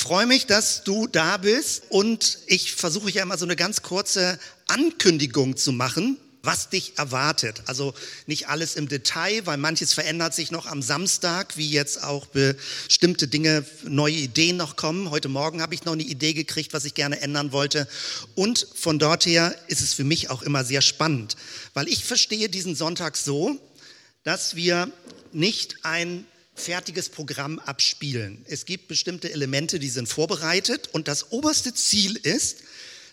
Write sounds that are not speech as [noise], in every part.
freue mich, dass du da bist und ich versuche ja immer so eine ganz kurze Ankündigung zu machen, was dich erwartet. Also nicht alles im Detail, weil manches verändert sich noch am Samstag, wie jetzt auch bestimmte Dinge, neue Ideen noch kommen. Heute Morgen habe ich noch eine Idee gekriegt, was ich gerne ändern wollte. Und von dort her ist es für mich auch immer sehr spannend, weil ich verstehe diesen Sonntag so, dass wir nicht ein fertiges Programm abspielen. Es gibt bestimmte Elemente, die sind vorbereitet und das oberste Ziel ist,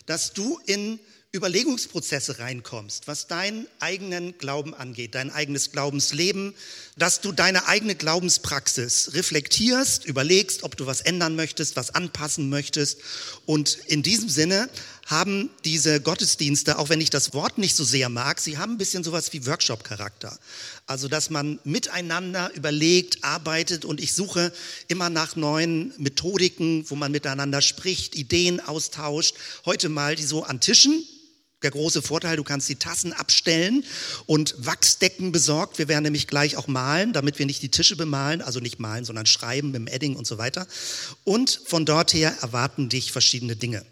dass du in Überlegungsprozesse reinkommst, was deinen eigenen Glauben angeht, dein eigenes Glaubensleben, dass du deine eigene Glaubenspraxis reflektierst, überlegst, ob du was ändern möchtest, was anpassen möchtest. Und in diesem Sinne haben diese Gottesdienste, auch wenn ich das Wort nicht so sehr mag, sie haben ein bisschen sowas wie Workshop-Charakter. Also, dass man miteinander überlegt, arbeitet und ich suche immer nach neuen Methodiken, wo man miteinander spricht, Ideen austauscht. Heute mal die so an Tischen, der große Vorteil, du kannst die Tassen abstellen und Wachsdecken besorgt. Wir werden nämlich gleich auch malen, damit wir nicht die Tische bemalen, also nicht malen, sondern schreiben mit dem Edding und so weiter. Und von dort her erwarten dich verschiedene Dinge.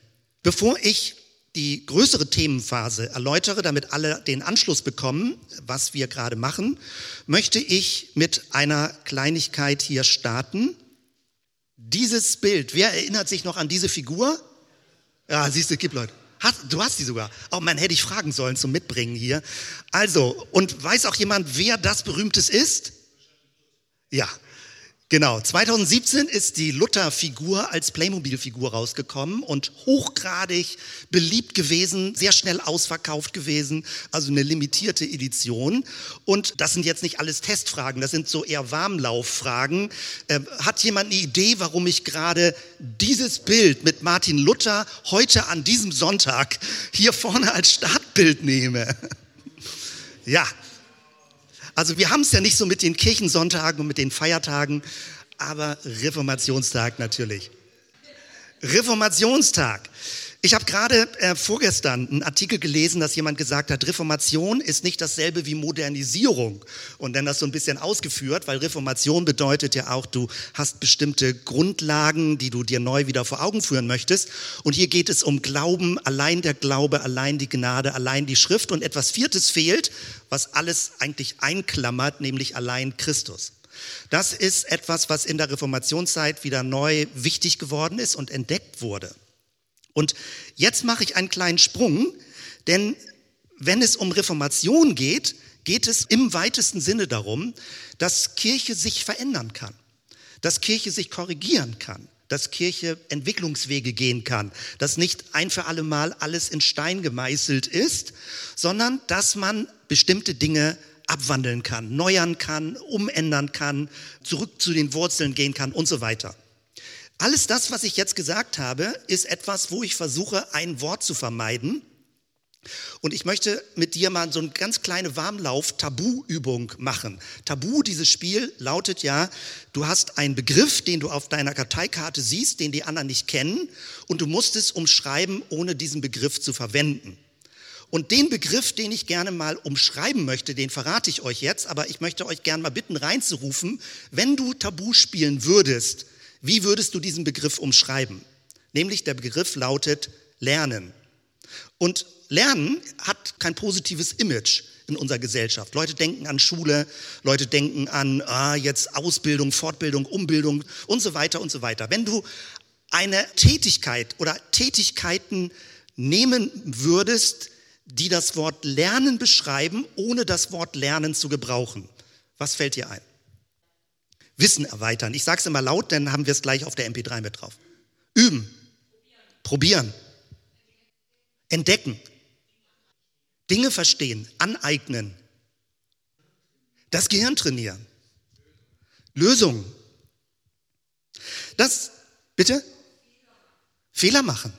Bevor ich die größere Themenphase erläutere, damit alle den Anschluss bekommen, was wir gerade machen, möchte ich mit einer Kleinigkeit hier starten. Dieses Bild, wer erinnert sich noch an diese Figur? Ja, siehst du, gibt Leute. Hast, du hast die sogar. Oh man, hätte ich fragen sollen zum Mitbringen hier. Also, und weiß auch jemand, wer das Berühmtes ist? Ja, Genau, 2017 ist die Luther-Figur als Playmobil-Figur rausgekommen und hochgradig beliebt gewesen, sehr schnell ausverkauft gewesen, also eine limitierte Edition. Und das sind jetzt nicht alles Testfragen, das sind so eher Warmlauffragen. Äh, hat jemand eine Idee, warum ich gerade dieses Bild mit Martin Luther heute an diesem Sonntag hier vorne als Startbild nehme? [laughs] ja, also wir haben es ja nicht so mit den Kirchensonntagen und mit den Feiertagen, aber Reformationstag natürlich. Reformationstag. Ich habe gerade äh, vorgestern einen Artikel gelesen, dass jemand gesagt hat, Reformation ist nicht dasselbe wie Modernisierung. Und dann das so ein bisschen ausgeführt, weil Reformation bedeutet ja auch, du hast bestimmte Grundlagen, die du dir neu wieder vor Augen führen möchtest. Und hier geht es um Glauben, allein der Glaube, allein die Gnade, allein die Schrift. Und etwas Viertes fehlt, was alles eigentlich einklammert, nämlich allein Christus. Das ist etwas, was in der Reformationszeit wieder neu wichtig geworden ist und entdeckt wurde. Und jetzt mache ich einen kleinen Sprung, denn wenn es um Reformation geht, geht es im weitesten Sinne darum, dass Kirche sich verändern kann, dass Kirche sich korrigieren kann, dass Kirche Entwicklungswege gehen kann, dass nicht ein für alle Mal alles in Stein gemeißelt ist, sondern dass man bestimmte Dinge abwandeln kann, neuern kann, umändern kann, zurück zu den Wurzeln gehen kann und so weiter. Alles das, was ich jetzt gesagt habe, ist etwas, wo ich versuche, ein Wort zu vermeiden. Und ich möchte mit dir mal so eine ganz kleine Warmlauf-Tabu-Übung machen. Tabu, dieses Spiel lautet ja, du hast einen Begriff, den du auf deiner Karteikarte siehst, den die anderen nicht kennen, und du musst es umschreiben, ohne diesen Begriff zu verwenden. Und den Begriff, den ich gerne mal umschreiben möchte, den verrate ich euch jetzt, aber ich möchte euch gerne mal bitten, reinzurufen, wenn du Tabu spielen würdest, wie würdest du diesen Begriff umschreiben? Nämlich der Begriff lautet Lernen. Und Lernen hat kein positives Image in unserer Gesellschaft. Leute denken an Schule, Leute denken an ah, jetzt Ausbildung, Fortbildung, Umbildung und so weiter und so weiter. Wenn du eine Tätigkeit oder Tätigkeiten nehmen würdest, die das Wort Lernen beschreiben, ohne das Wort Lernen zu gebrauchen, was fällt dir ein? Wissen erweitern. Ich sage es immer laut, dann haben wir es gleich auf der MP3 mit drauf. Üben. Probieren. Entdecken. Dinge verstehen. Aneignen. Das Gehirn trainieren. Lösungen. Das, bitte? Fehler machen.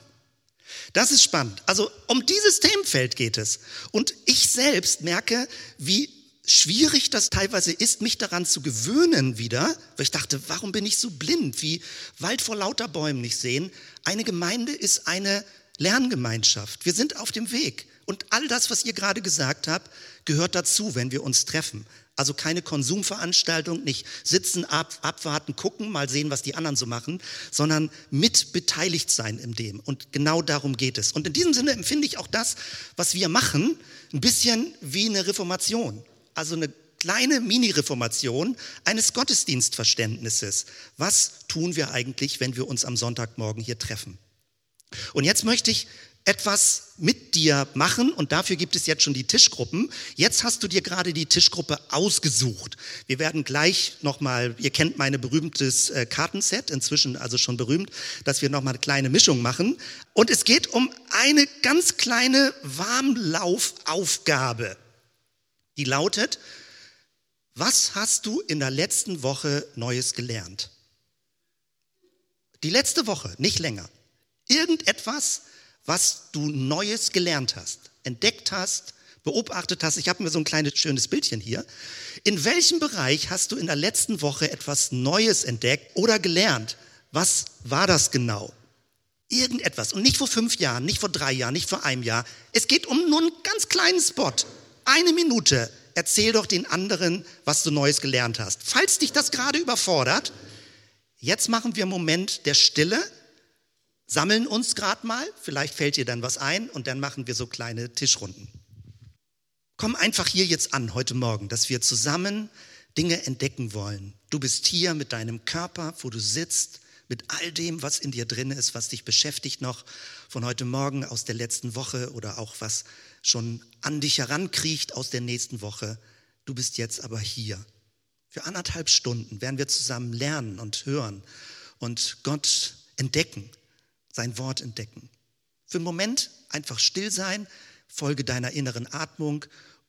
Das ist spannend. Also um dieses Themenfeld geht es. Und ich selbst merke, wie schwierig das teilweise ist, mich daran zu gewöhnen wieder, weil ich dachte, warum bin ich so blind, wie Wald vor lauter Bäumen nicht sehen. Eine Gemeinde ist eine Lerngemeinschaft. Wir sind auf dem Weg. Und all das, was ihr gerade gesagt habt, gehört dazu, wenn wir uns treffen. Also keine Konsumveranstaltung, nicht sitzen, ab, abwarten, gucken, mal sehen, was die anderen so machen, sondern mit beteiligt sein in dem. Und genau darum geht es. Und in diesem Sinne empfinde ich auch das, was wir machen, ein bisschen wie eine Reformation. Also eine kleine Mini-Reformation eines Gottesdienstverständnisses. Was tun wir eigentlich, wenn wir uns am Sonntagmorgen hier treffen? Und jetzt möchte ich etwas mit dir machen und dafür gibt es jetzt schon die Tischgruppen. Jetzt hast du dir gerade die Tischgruppe ausgesucht. Wir werden gleich nochmal, ihr kennt meine berühmtes äh, Kartenset, inzwischen also schon berühmt, dass wir nochmal eine kleine Mischung machen. Und es geht um eine ganz kleine Warmlaufaufgabe, die lautet, was hast du in der letzten Woche Neues gelernt? Die letzte Woche, nicht länger. Irgendetwas, was du Neues gelernt hast, entdeckt hast, beobachtet hast. Ich habe mir so ein kleines schönes Bildchen hier. In welchem Bereich hast du in der letzten Woche etwas Neues entdeckt oder gelernt? Was war das genau? Irgendetwas. Und nicht vor fünf Jahren, nicht vor drei Jahren, nicht vor einem Jahr. Es geht um nur einen ganz kleinen Spot. Eine Minute. Erzähl doch den anderen, was du Neues gelernt hast. Falls dich das gerade überfordert, jetzt machen wir einen Moment der Stille sammeln uns gerade mal, vielleicht fällt dir dann was ein und dann machen wir so kleine Tischrunden. Komm einfach hier jetzt an heute Morgen, dass wir zusammen Dinge entdecken wollen. Du bist hier mit deinem Körper, wo du sitzt, mit all dem, was in dir drin ist, was dich beschäftigt noch von heute Morgen aus der letzten Woche oder auch was schon an dich herankriecht aus der nächsten Woche. Du bist jetzt aber hier. Für anderthalb Stunden werden wir zusammen lernen und hören und Gott entdecken sein Wort entdecken. Für einen Moment einfach still sein, folge deiner inneren Atmung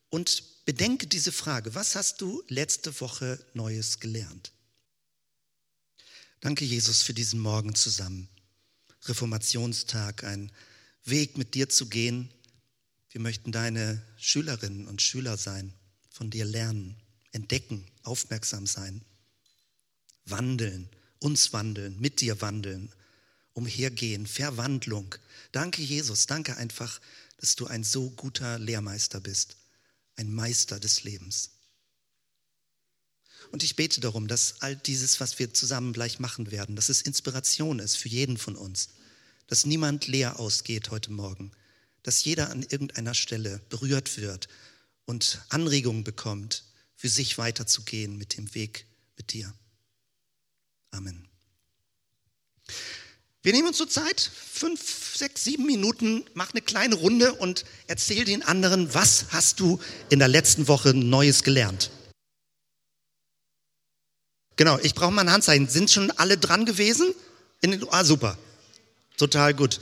und bedenke diese Frage, was hast du letzte Woche Neues gelernt? Danke, Jesus, für diesen Morgen zusammen. Reformationstag, ein Weg mit dir zu gehen. Wir möchten deine Schülerinnen und Schüler sein, von dir lernen, entdecken, aufmerksam sein, wandeln, uns wandeln, mit dir wandeln, Umhergehen, Verwandlung. Danke, Jesus. Danke einfach, dass du ein so guter Lehrmeister bist, ein Meister des Lebens. Und ich bete darum, dass all dieses, was wir zusammen gleich machen werden, dass es Inspiration ist für jeden von uns, dass niemand leer ausgeht heute Morgen, dass jeder an irgendeiner Stelle berührt wird und Anregungen bekommt, für sich weiterzugehen mit dem Weg mit dir. Amen. Wir nehmen uns zur Zeit, fünf, sechs, sieben Minuten, mach eine kleine Runde und erzähl den anderen, was hast du in der letzten Woche Neues gelernt. Genau, ich brauche mal ein Handzeichen. Sind schon alle dran gewesen? Den, ah, super. Total gut.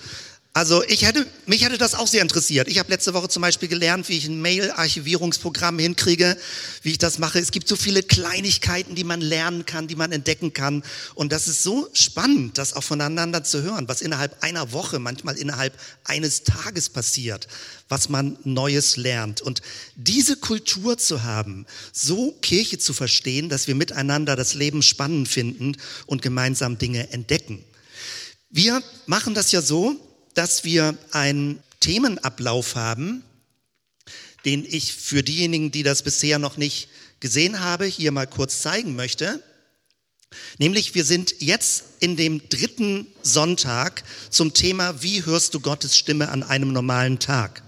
Also ich hätte, mich hätte das auch sehr interessiert. Ich habe letzte Woche zum Beispiel gelernt, wie ich ein Mail-Archivierungsprogramm hinkriege, wie ich das mache. Es gibt so viele Kleinigkeiten, die man lernen kann, die man entdecken kann. Und das ist so spannend, das auch voneinander zu hören, was innerhalb einer Woche, manchmal innerhalb eines Tages passiert, was man Neues lernt. Und diese Kultur zu haben, so Kirche zu verstehen, dass wir miteinander das Leben spannend finden und gemeinsam Dinge entdecken. Wir machen das ja so, dass wir einen Themenablauf haben, den ich für diejenigen, die das bisher noch nicht gesehen habe, hier mal kurz zeigen möchte. Nämlich, wir sind jetzt in dem dritten Sonntag zum Thema, wie hörst du Gottes Stimme an einem normalen Tag?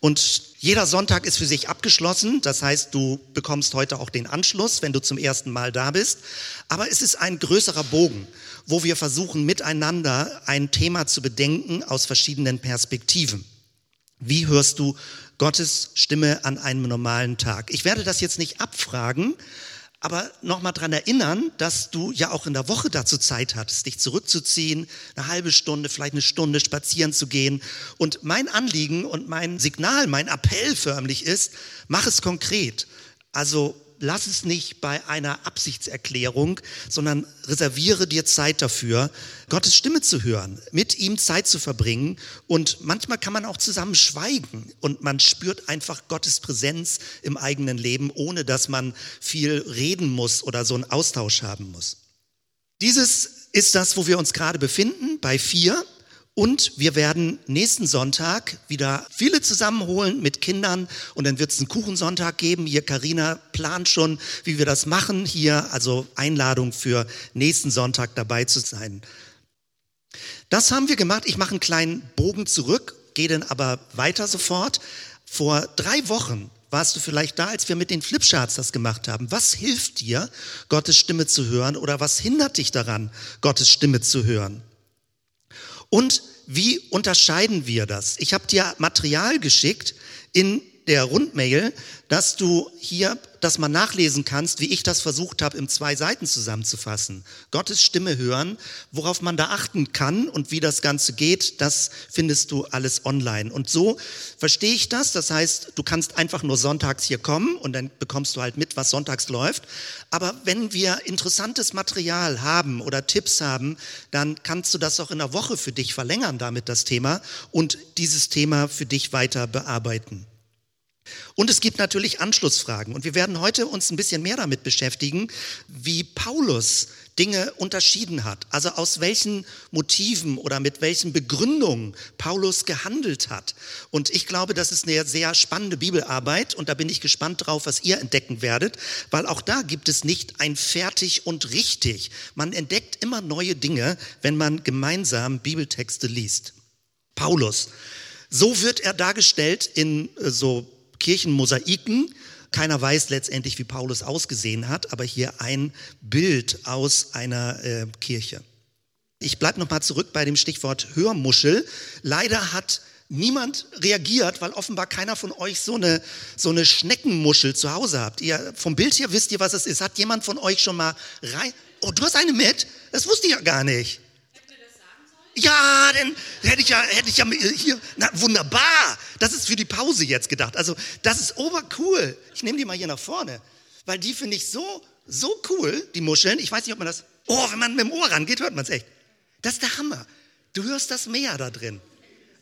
Und jeder Sonntag ist für sich abgeschlossen. Das heißt, du bekommst heute auch den Anschluss, wenn du zum ersten Mal da bist. Aber es ist ein größerer Bogen, wo wir versuchen, miteinander ein Thema zu bedenken aus verschiedenen Perspektiven. Wie hörst du Gottes Stimme an einem normalen Tag? Ich werde das jetzt nicht abfragen, aber nochmal dran erinnern, dass du ja auch in der Woche dazu Zeit hattest, dich zurückzuziehen, eine halbe Stunde, vielleicht eine Stunde spazieren zu gehen. Und mein Anliegen und mein Signal, mein Appell förmlich ist, mach es konkret. Also lass es nicht bei einer Absichtserklärung, sondern reserviere dir Zeit dafür, Gottes Stimme zu hören, mit ihm Zeit zu verbringen. Und manchmal kann man auch zusammen schweigen und man spürt einfach Gottes Präsenz im eigenen Leben, ohne dass man viel reden muss oder so einen Austausch haben muss. Dieses ist das, wo wir uns gerade befinden, bei vier. Und wir werden nächsten Sonntag wieder viele zusammenholen mit Kindern und dann wird es einen Kuchensonntag geben. Hier Karina plant schon, wie wir das machen. Hier also Einladung für nächsten Sonntag dabei zu sein. Das haben wir gemacht. Ich mache einen kleinen Bogen zurück, gehe dann aber weiter sofort. Vor drei Wochen warst du vielleicht da, als wir mit den Flipcharts das gemacht haben. Was hilft dir, Gottes Stimme zu hören oder was hindert dich daran, Gottes Stimme zu hören? Und wie unterscheiden wir das? Ich habe dir Material geschickt in der Rundmail, dass du hier das mal nachlesen kannst, wie ich das versucht habe, in zwei Seiten zusammenzufassen. Gottes Stimme hören, worauf man da achten kann und wie das Ganze geht, das findest du alles online. Und so verstehe ich das. Das heißt, du kannst einfach nur sonntags hier kommen und dann bekommst du halt mit, was sonntags läuft. Aber wenn wir interessantes Material haben oder Tipps haben, dann kannst du das auch in der Woche für dich verlängern damit das Thema und dieses Thema für dich weiter bearbeiten. Und es gibt natürlich Anschlussfragen. Und wir werden heute uns ein bisschen mehr damit beschäftigen, wie Paulus Dinge unterschieden hat. Also aus welchen Motiven oder mit welchen Begründungen Paulus gehandelt hat. Und ich glaube, das ist eine sehr spannende Bibelarbeit. Und da bin ich gespannt drauf, was ihr entdecken werdet. Weil auch da gibt es nicht ein fertig und richtig. Man entdeckt immer neue Dinge, wenn man gemeinsam Bibeltexte liest. Paulus. So wird er dargestellt in äh, so Kirchenmosaiken. Keiner weiß letztendlich, wie Paulus ausgesehen hat, aber hier ein Bild aus einer äh, Kirche. Ich bleibe nochmal zurück bei dem Stichwort Hörmuschel. Leider hat niemand reagiert, weil offenbar keiner von euch so eine, so eine Schneckenmuschel zu Hause habt. Ihr, vom Bild hier wisst ihr, was es ist. Hat jemand von euch schon mal rein? Oh, du hast eine mit? Das wusste ich ja gar nicht. Ja, dann hätte ich ja, hätte ich ja hier, na wunderbar. Das ist für die Pause jetzt gedacht. Also das ist obercool. Ich nehme die mal hier nach vorne, weil die finde ich so, so cool, die Muscheln. Ich weiß nicht, ob man das, oh, wenn man mit dem Ohr rangeht, hört man es echt. Das ist der Hammer. Du hörst das Meer da drin.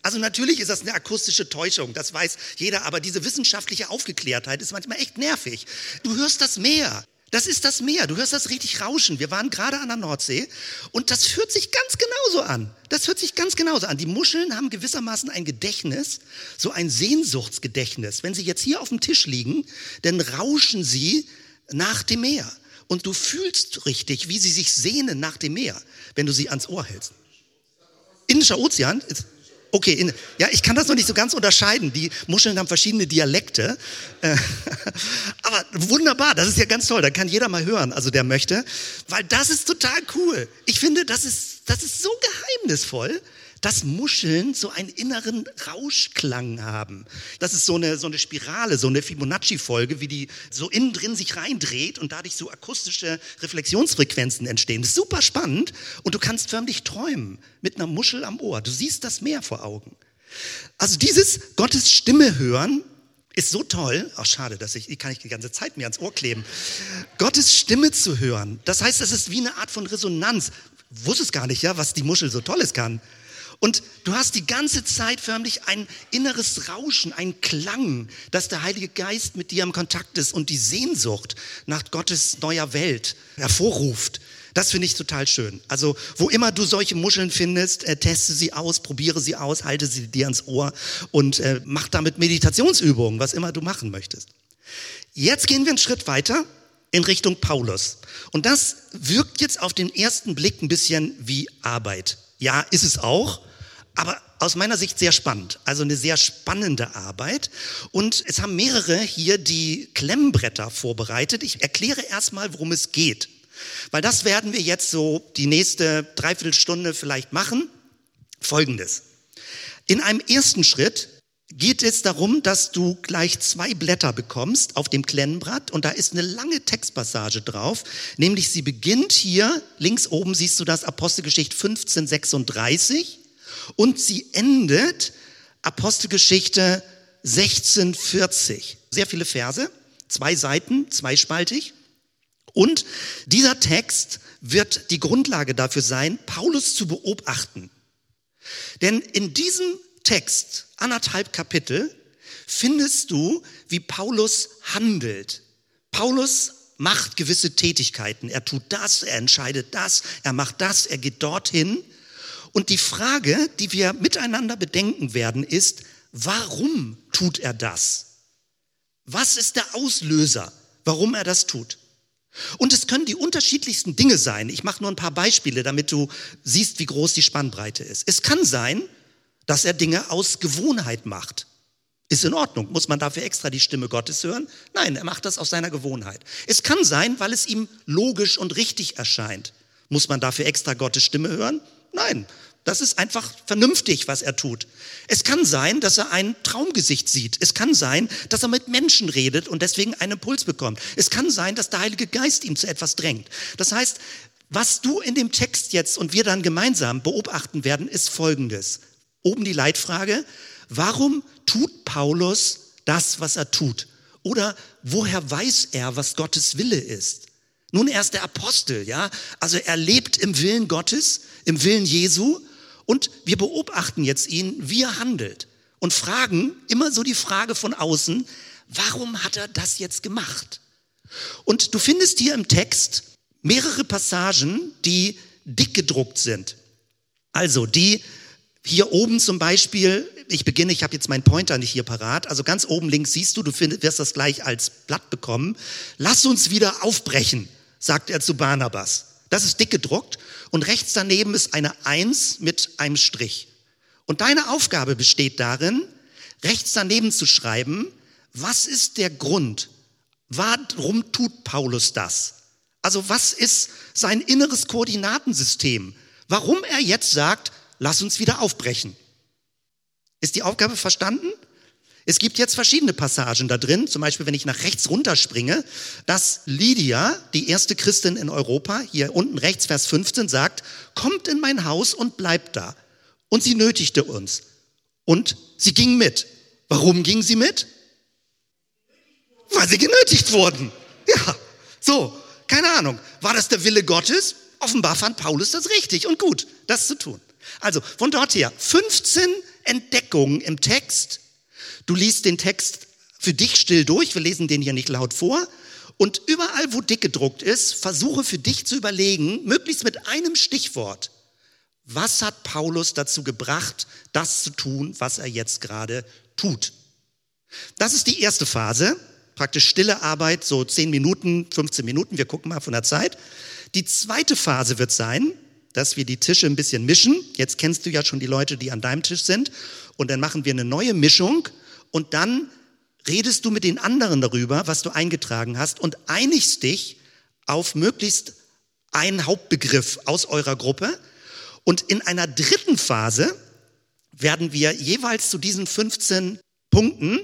Also natürlich ist das eine akustische Täuschung, das weiß jeder, aber diese wissenschaftliche Aufgeklärtheit ist manchmal echt nervig. Du hörst das Meer. Das ist das Meer. Du hörst das richtig rauschen. Wir waren gerade an der Nordsee und das fühlt sich ganz genauso an. Das hört sich ganz genauso an. Die Muscheln haben gewissermaßen ein Gedächtnis, so ein Sehnsuchtsgedächtnis. Wenn sie jetzt hier auf dem Tisch liegen, dann rauschen sie nach dem Meer. Und du fühlst richtig, wie sie sich sehnen nach dem Meer, wenn du sie ans Ohr hältst. Indischer Ozean ist Okay, in, ja, ich kann das noch nicht so ganz unterscheiden. Die Muscheln haben verschiedene Dialekte. Äh, [laughs] aber wunderbar, das ist ja ganz toll. Da kann jeder mal hören, also der möchte. Weil das ist total cool. Ich finde, das ist, das ist so geheimnisvoll dass Muscheln so einen inneren Rauschklang haben. Das ist so eine, so eine Spirale, so eine Fibonacci-Folge, wie die so innen drin sich reindreht und dadurch so akustische Reflexionsfrequenzen entstehen. Das ist super spannend und du kannst förmlich träumen mit einer Muschel am Ohr. Du siehst das Meer vor Augen. Also dieses Gottes Stimme hören ist so toll. Ach, schade, dass ich, die kann ich die ganze Zeit mir ans Ohr kleben. Gottes Stimme zu hören. Das heißt, das ist wie eine Art von Resonanz. Wusste es gar nicht, ja, was die Muschel so Tolles kann. Und du hast die ganze Zeit förmlich ein inneres Rauschen, ein Klang, dass der Heilige Geist mit dir im Kontakt ist und die Sehnsucht nach Gottes neuer Welt hervorruft. Das finde ich total schön. Also, wo immer du solche Muscheln findest, äh, teste sie aus, probiere sie aus, halte sie dir ans Ohr und äh, mach damit Meditationsübungen, was immer du machen möchtest. Jetzt gehen wir einen Schritt weiter in Richtung Paulus. Und das wirkt jetzt auf den ersten Blick ein bisschen wie Arbeit. Ja, ist es auch, aber aus meiner Sicht sehr spannend. Also eine sehr spannende Arbeit. Und es haben mehrere hier die Klemmbretter vorbereitet. Ich erkläre erstmal, worum es geht. Weil das werden wir jetzt so die nächste Dreiviertelstunde vielleicht machen. Folgendes. In einem ersten Schritt geht es darum, dass du gleich zwei Blätter bekommst auf dem Klemmbrett und da ist eine lange Textpassage drauf, nämlich sie beginnt hier, links oben siehst du das Apostelgeschichte 1536 und sie endet Apostelgeschichte 1640. Sehr viele Verse, zwei Seiten, zweispaltig. Und dieser Text wird die Grundlage dafür sein, Paulus zu beobachten. Denn in diesem Text, anderthalb Kapitel, findest du, wie Paulus handelt. Paulus macht gewisse Tätigkeiten. Er tut das, er entscheidet das, er macht das, er geht dorthin. Und die Frage, die wir miteinander bedenken werden, ist, warum tut er das? Was ist der Auslöser, warum er das tut? Und es können die unterschiedlichsten Dinge sein. Ich mache nur ein paar Beispiele, damit du siehst, wie groß die Spannbreite ist. Es kann sein, dass er Dinge aus Gewohnheit macht. Ist in Ordnung. Muss man dafür extra die Stimme Gottes hören? Nein, er macht das aus seiner Gewohnheit. Es kann sein, weil es ihm logisch und richtig erscheint. Muss man dafür extra Gottes Stimme hören? Nein, das ist einfach vernünftig, was er tut. Es kann sein, dass er ein Traumgesicht sieht. Es kann sein, dass er mit Menschen redet und deswegen einen Impuls bekommt. Es kann sein, dass der Heilige Geist ihm zu etwas drängt. Das heißt, was du in dem Text jetzt und wir dann gemeinsam beobachten werden, ist Folgendes. Oben die Leitfrage, warum tut Paulus das, was er tut? Oder woher weiß er, was Gottes Wille ist? Nun, er ist der Apostel, ja? Also er lebt im Willen Gottes, im Willen Jesu und wir beobachten jetzt ihn, wie er handelt und fragen immer so die Frage von außen, warum hat er das jetzt gemacht? Und du findest hier im Text mehrere Passagen, die dick gedruckt sind. Also die hier oben zum Beispiel, ich beginne, ich habe jetzt meinen Pointer nicht hier parat, also ganz oben links siehst du, du wirst das gleich als Blatt bekommen. Lass uns wieder aufbrechen, sagt er zu Barnabas. Das ist dick gedruckt und rechts daneben ist eine Eins mit einem Strich. Und deine Aufgabe besteht darin, rechts daneben zu schreiben, was ist der Grund? Warum tut Paulus das? Also was ist sein inneres Koordinatensystem? Warum er jetzt sagt, lass uns wieder aufbrechen? Ist die Aufgabe verstanden? Es gibt jetzt verschiedene Passagen da drin, zum Beispiel wenn ich nach rechts runterspringe, dass Lydia, die erste Christin in Europa, hier unten rechts Vers 15 sagt, kommt in mein Haus und bleibt da. Und sie nötigte uns. Und sie ging mit. Warum ging sie mit? Weil sie genötigt wurden. Ja, so, keine Ahnung. War das der Wille Gottes? Offenbar fand Paulus das richtig und gut, das zu tun. Also von dort her 15 Entdeckungen im Text, Du liest den Text für dich still durch, wir lesen den hier nicht laut vor. Und überall, wo dick gedruckt ist, versuche für dich zu überlegen, möglichst mit einem Stichwort, was hat Paulus dazu gebracht, das zu tun, was er jetzt gerade tut. Das ist die erste Phase, praktisch stille Arbeit, so 10 Minuten, 15 Minuten, wir gucken mal von der Zeit. Die zweite Phase wird sein, dass wir die Tische ein bisschen mischen. Jetzt kennst du ja schon die Leute, die an deinem Tisch sind. Und dann machen wir eine neue Mischung und dann redest du mit den anderen darüber, was du eingetragen hast und einigst dich auf möglichst einen Hauptbegriff aus eurer Gruppe. Und in einer dritten Phase werden wir jeweils zu diesen 15 Punkten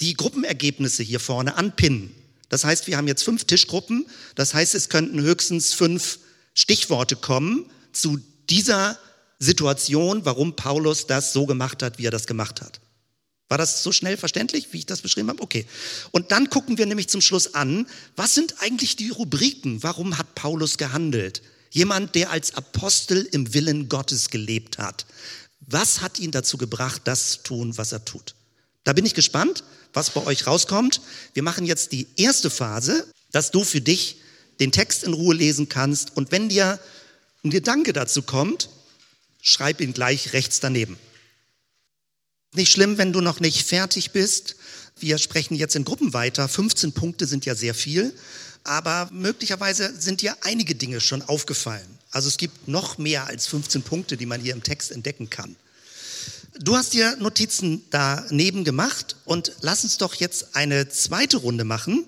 die Gruppenergebnisse hier vorne anpinnen. Das heißt, wir haben jetzt fünf Tischgruppen. Das heißt, es könnten höchstens fünf Stichworte kommen zu dieser Situation, warum Paulus das so gemacht hat, wie er das gemacht hat. War das so schnell verständlich, wie ich das beschrieben habe? Okay. Und dann gucken wir nämlich zum Schluss an, was sind eigentlich die Rubriken? Warum hat Paulus gehandelt? Jemand, der als Apostel im Willen Gottes gelebt hat. Was hat ihn dazu gebracht, das zu tun, was er tut? Da bin ich gespannt, was bei euch rauskommt. Wir machen jetzt die erste Phase, dass du für dich den Text in Ruhe lesen kannst. Und wenn dir ein Gedanke dazu kommt, schreib ihn gleich rechts daneben. Nicht schlimm, wenn du noch nicht fertig bist. Wir sprechen jetzt in Gruppen weiter. 15 Punkte sind ja sehr viel, aber möglicherweise sind dir einige Dinge schon aufgefallen. Also es gibt noch mehr als 15 Punkte, die man hier im Text entdecken kann. Du hast dir Notizen daneben gemacht und lass uns doch jetzt eine zweite Runde machen.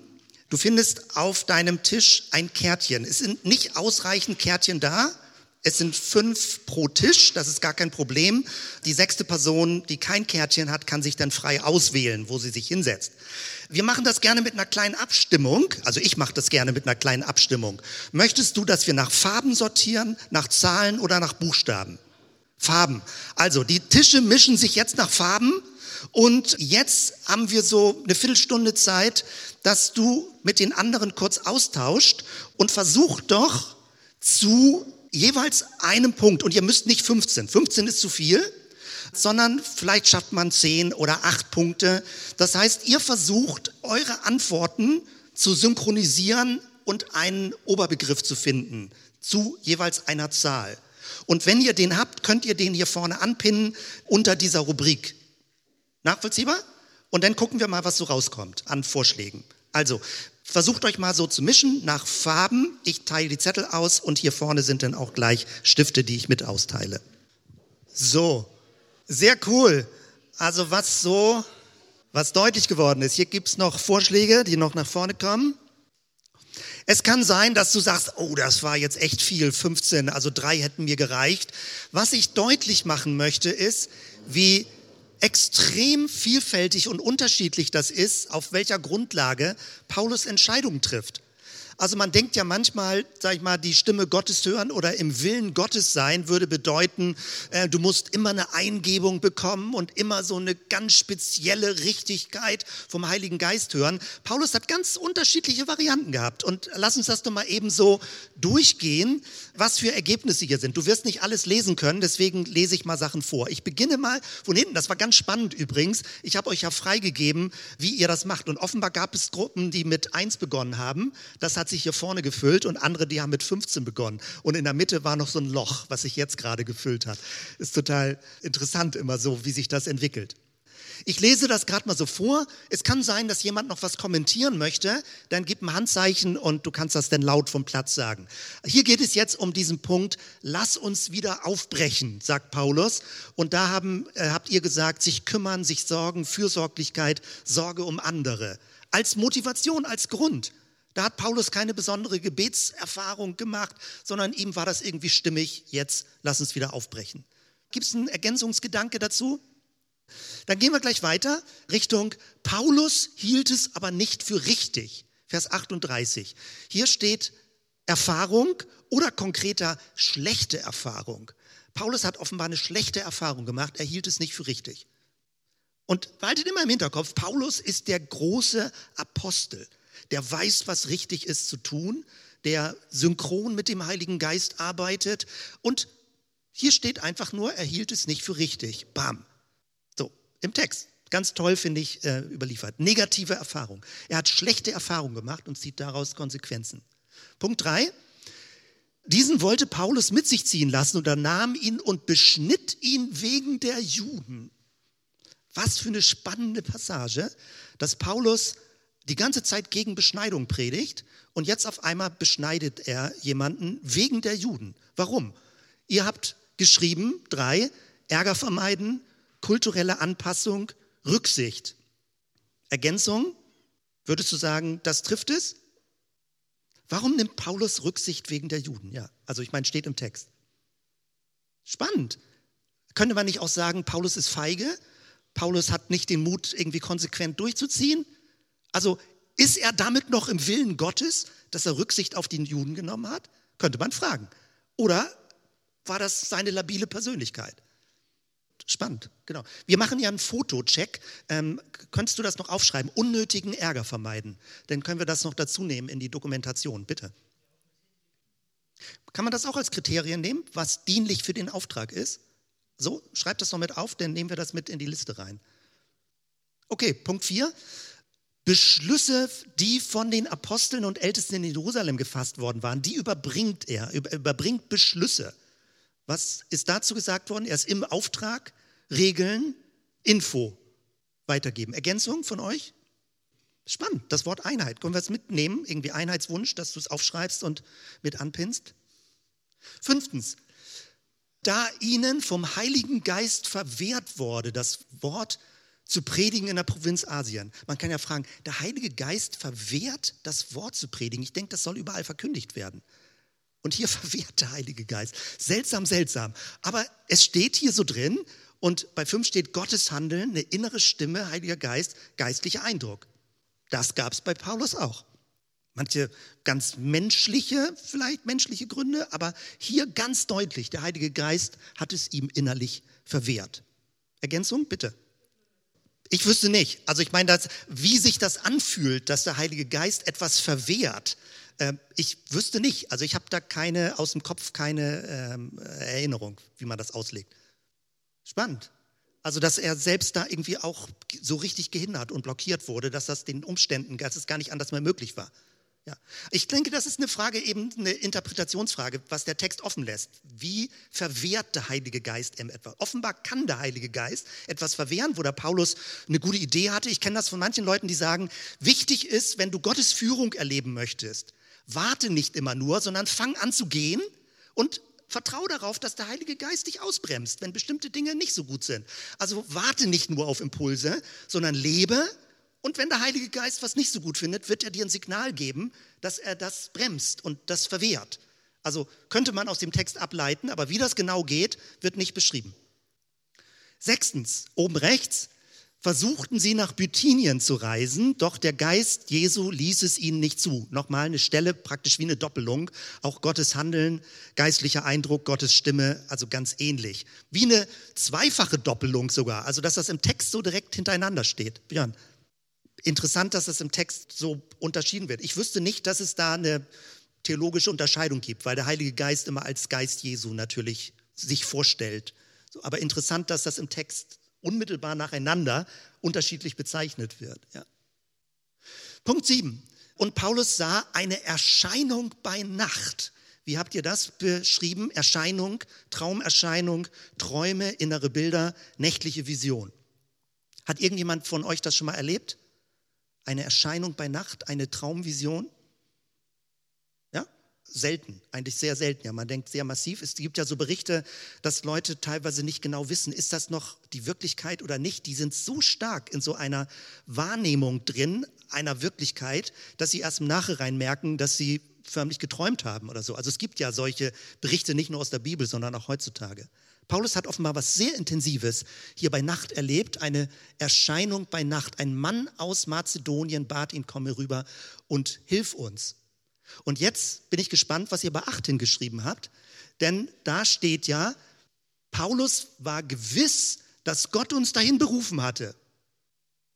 Du findest auf deinem Tisch ein Kärtchen. Es sind nicht ausreichend Kärtchen da. Es sind fünf pro Tisch, das ist gar kein Problem. Die sechste Person, die kein Kärtchen hat, kann sich dann frei auswählen, wo sie sich hinsetzt. Wir machen das gerne mit einer kleinen Abstimmung. Also ich mache das gerne mit einer kleinen Abstimmung. Möchtest du, dass wir nach Farben sortieren, nach Zahlen oder nach Buchstaben? Farben. Also die Tische mischen sich jetzt nach Farben und jetzt haben wir so eine Viertelstunde Zeit, dass du mit den anderen kurz austauscht und versuch doch zu jeweils einem Punkt, und ihr müsst nicht 15, 15 ist zu viel, sondern vielleicht schafft man 10 oder 8 Punkte. Das heißt, ihr versucht, eure Antworten zu synchronisieren und einen Oberbegriff zu finden zu jeweils einer Zahl. Und wenn ihr den habt, könnt ihr den hier vorne anpinnen unter dieser Rubrik. Nachvollziehbar? Und dann gucken wir mal, was so rauskommt an Vorschlägen. Also, versucht euch mal so zu mischen nach Farben. Ich teile die Zettel aus und hier vorne sind dann auch gleich Stifte, die ich mit austeile. So, sehr cool. Also was so, was deutlich geworden ist. Hier gibt es noch Vorschläge, die noch nach vorne kommen. Es kann sein, dass du sagst, oh, das war jetzt echt viel, 15, also drei hätten mir gereicht. Was ich deutlich machen möchte, ist, wie extrem vielfältig und unterschiedlich das ist, auf welcher Grundlage Paulus Entscheidungen trifft. Also man denkt ja manchmal, sag ich mal, die Stimme Gottes hören oder im Willen Gottes sein würde bedeuten, äh, du musst immer eine Eingebung bekommen und immer so eine ganz spezielle Richtigkeit vom Heiligen Geist hören. Paulus hat ganz unterschiedliche Varianten gehabt und lass uns das doch mal eben so durchgehen, was für Ergebnisse hier sind. Du wirst nicht alles lesen können, deswegen lese ich mal Sachen vor. Ich beginne mal von hinten, das war ganz spannend übrigens. Ich habe euch ja freigegeben, wie ihr das macht und offenbar gab es Gruppen, die mit eins begonnen haben. Das hat hat sich hier vorne gefüllt und andere, die haben mit 15 begonnen. Und in der Mitte war noch so ein Loch, was sich jetzt gerade gefüllt hat. Ist total interessant immer so, wie sich das entwickelt. Ich lese das gerade mal so vor. Es kann sein, dass jemand noch was kommentieren möchte. Dann gib ein Handzeichen und du kannst das dann laut vom Platz sagen. Hier geht es jetzt um diesen Punkt, lass uns wieder aufbrechen, sagt Paulus. Und da haben, äh, habt ihr gesagt, sich kümmern, sich sorgen, Fürsorglichkeit, Sorge um andere. Als Motivation, als Grund. Da hat Paulus keine besondere Gebetserfahrung gemacht, sondern ihm war das irgendwie stimmig. Jetzt lass uns wieder aufbrechen. Gibt es einen Ergänzungsgedanke dazu? Dann gehen wir gleich weiter Richtung Paulus hielt es aber nicht für richtig. Vers 38. Hier steht Erfahrung oder konkreter schlechte Erfahrung. Paulus hat offenbar eine schlechte Erfahrung gemacht, er hielt es nicht für richtig. Und behaltet immer im Hinterkopf, Paulus ist der große Apostel der weiß, was richtig ist zu tun, der synchron mit dem Heiligen Geist arbeitet. Und hier steht einfach nur, er hielt es nicht für richtig. Bam. So, im Text. Ganz toll, finde ich, äh, überliefert. Negative Erfahrung. Er hat schlechte Erfahrungen gemacht und zieht daraus Konsequenzen. Punkt drei. Diesen wollte Paulus mit sich ziehen lassen und er nahm ihn und beschnitt ihn wegen der Juden. Was für eine spannende Passage, dass Paulus die ganze Zeit gegen Beschneidung predigt und jetzt auf einmal beschneidet er jemanden wegen der Juden. Warum? Ihr habt geschrieben, drei, Ärger vermeiden, kulturelle Anpassung, Rücksicht. Ergänzung, würdest du sagen, das trifft es? Warum nimmt Paulus Rücksicht wegen der Juden? Ja, also ich meine, steht im Text. Spannend. Könnte man nicht auch sagen, Paulus ist feige? Paulus hat nicht den Mut, irgendwie konsequent durchzuziehen? Also ist er damit noch im Willen Gottes, dass er Rücksicht auf die Juden genommen hat? Könnte man fragen. Oder war das seine labile Persönlichkeit? Spannend, genau. Wir machen ja einen Fotocheck. Ähm, könntest du das noch aufschreiben? Unnötigen Ärger vermeiden. Dann können wir das noch dazu nehmen in die Dokumentation, bitte. Kann man das auch als Kriterien nehmen, was dienlich für den Auftrag ist? So, schreibt das noch mit auf, dann nehmen wir das mit in die Liste rein. Okay, Punkt 4. Beschlüsse, die von den Aposteln und Ältesten in Jerusalem gefasst worden waren, die überbringt er, überbringt Beschlüsse. Was ist dazu gesagt worden? Er ist im Auftrag, Regeln, Info weitergeben. Ergänzung von euch? Spannend, das Wort Einheit. Können wir es mitnehmen? Irgendwie Einheitswunsch, dass du es aufschreibst und mit anpinnst? Fünftens, da ihnen vom Heiligen Geist verwehrt wurde, das Wort zu predigen in der Provinz Asien. Man kann ja fragen, der Heilige Geist verwehrt das Wort zu predigen. Ich denke, das soll überall verkündigt werden. Und hier [laughs] verwehrt der Heilige Geist. Seltsam, seltsam. Aber es steht hier so drin und bei fünf steht Gottes Handeln, eine innere Stimme, Heiliger Geist, geistlicher Eindruck. Das gab es bei Paulus auch. Manche ganz menschliche, vielleicht menschliche Gründe, aber hier ganz deutlich, der Heilige Geist hat es ihm innerlich verwehrt. Ergänzung, bitte. Ich wüsste nicht. Also ich meine, dass, wie sich das anfühlt, dass der Heilige Geist etwas verwehrt. Äh, ich wüsste nicht. Also ich habe da keine, aus dem Kopf keine ähm, Erinnerung, wie man das auslegt. Spannend. Also dass er selbst da irgendwie auch so richtig gehindert und blockiert wurde, dass das den Umständen, dass es gar nicht anders mehr möglich war. Ja. Ich denke, das ist eine Frage, eben eine Interpretationsfrage, was der Text offen lässt. Wie verwehrt der Heilige Geist etwas? Offenbar kann der Heilige Geist etwas verwehren, wo der Paulus eine gute Idee hatte. Ich kenne das von manchen Leuten, die sagen, wichtig ist, wenn du Gottes Führung erleben möchtest, warte nicht immer nur, sondern fang an zu gehen und vertraue darauf, dass der Heilige Geist dich ausbremst, wenn bestimmte Dinge nicht so gut sind. Also warte nicht nur auf Impulse, sondern lebe und wenn der Heilige Geist was nicht so gut findet, wird er dir ein Signal geben, dass er das bremst und das verwehrt. Also könnte man aus dem Text ableiten, aber wie das genau geht, wird nicht beschrieben. Sechstens, oben rechts, versuchten sie nach Bithynien zu reisen, doch der Geist Jesu ließ es ihnen nicht zu. Nochmal eine Stelle, praktisch wie eine Doppelung. Auch Gottes Handeln, geistlicher Eindruck, Gottes Stimme, also ganz ähnlich. Wie eine zweifache Doppelung sogar, also dass das im Text so direkt hintereinander steht. Björn interessant, dass das im Text so unterschieden wird. Ich wüsste nicht, dass es da eine theologische Unterscheidung gibt, weil der Heilige Geist immer als Geist Jesu natürlich sich vorstellt. Aber interessant, dass das im Text unmittelbar nacheinander unterschiedlich bezeichnet wird. Ja. Punkt 7. Und Paulus sah eine Erscheinung bei Nacht. Wie habt ihr das beschrieben? Erscheinung, Traumerscheinung, Träume, innere Bilder, nächtliche Vision. Hat irgendjemand von euch das schon mal erlebt? Eine Erscheinung bei Nacht, eine Traumvision? Ja, selten, eigentlich sehr selten. Ja, man denkt sehr massiv. Es gibt ja so Berichte, dass Leute teilweise nicht genau wissen, ist das noch die Wirklichkeit oder nicht. Die sind so stark in so einer Wahrnehmung drin, einer Wirklichkeit, dass sie erst im Nachhinein merken, dass sie förmlich geträumt haben oder so. Also es gibt ja solche Berichte nicht nur aus der Bibel, sondern auch heutzutage. Paulus hat offenbar was sehr Intensives hier bei Nacht erlebt, eine Erscheinung bei Nacht. Ein Mann aus Mazedonien bat ihn, komme rüber und hilf uns. Und jetzt bin ich gespannt, was ihr bei 8 hingeschrieben habt, denn da steht ja, Paulus war gewiss, dass Gott uns dahin berufen hatte.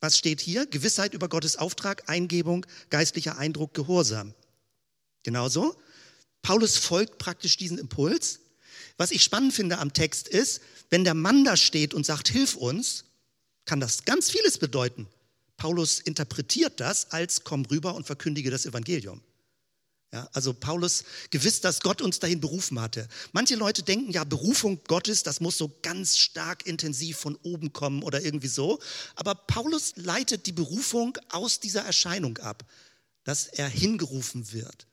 Was steht hier? Gewissheit über Gottes Auftrag, Eingebung, geistlicher Eindruck, Gehorsam. Genauso. Paulus folgt praktisch diesen Impuls was ich spannend finde am Text ist, wenn der Mann da steht und sagt, hilf uns, kann das ganz vieles bedeuten. Paulus interpretiert das als komm rüber und verkündige das Evangelium. Ja, also Paulus gewiss, dass Gott uns dahin berufen hatte. Manche Leute denken ja, Berufung Gottes, das muss so ganz stark intensiv von oben kommen oder irgendwie so. Aber Paulus leitet die Berufung aus dieser Erscheinung ab, dass er hingerufen wird.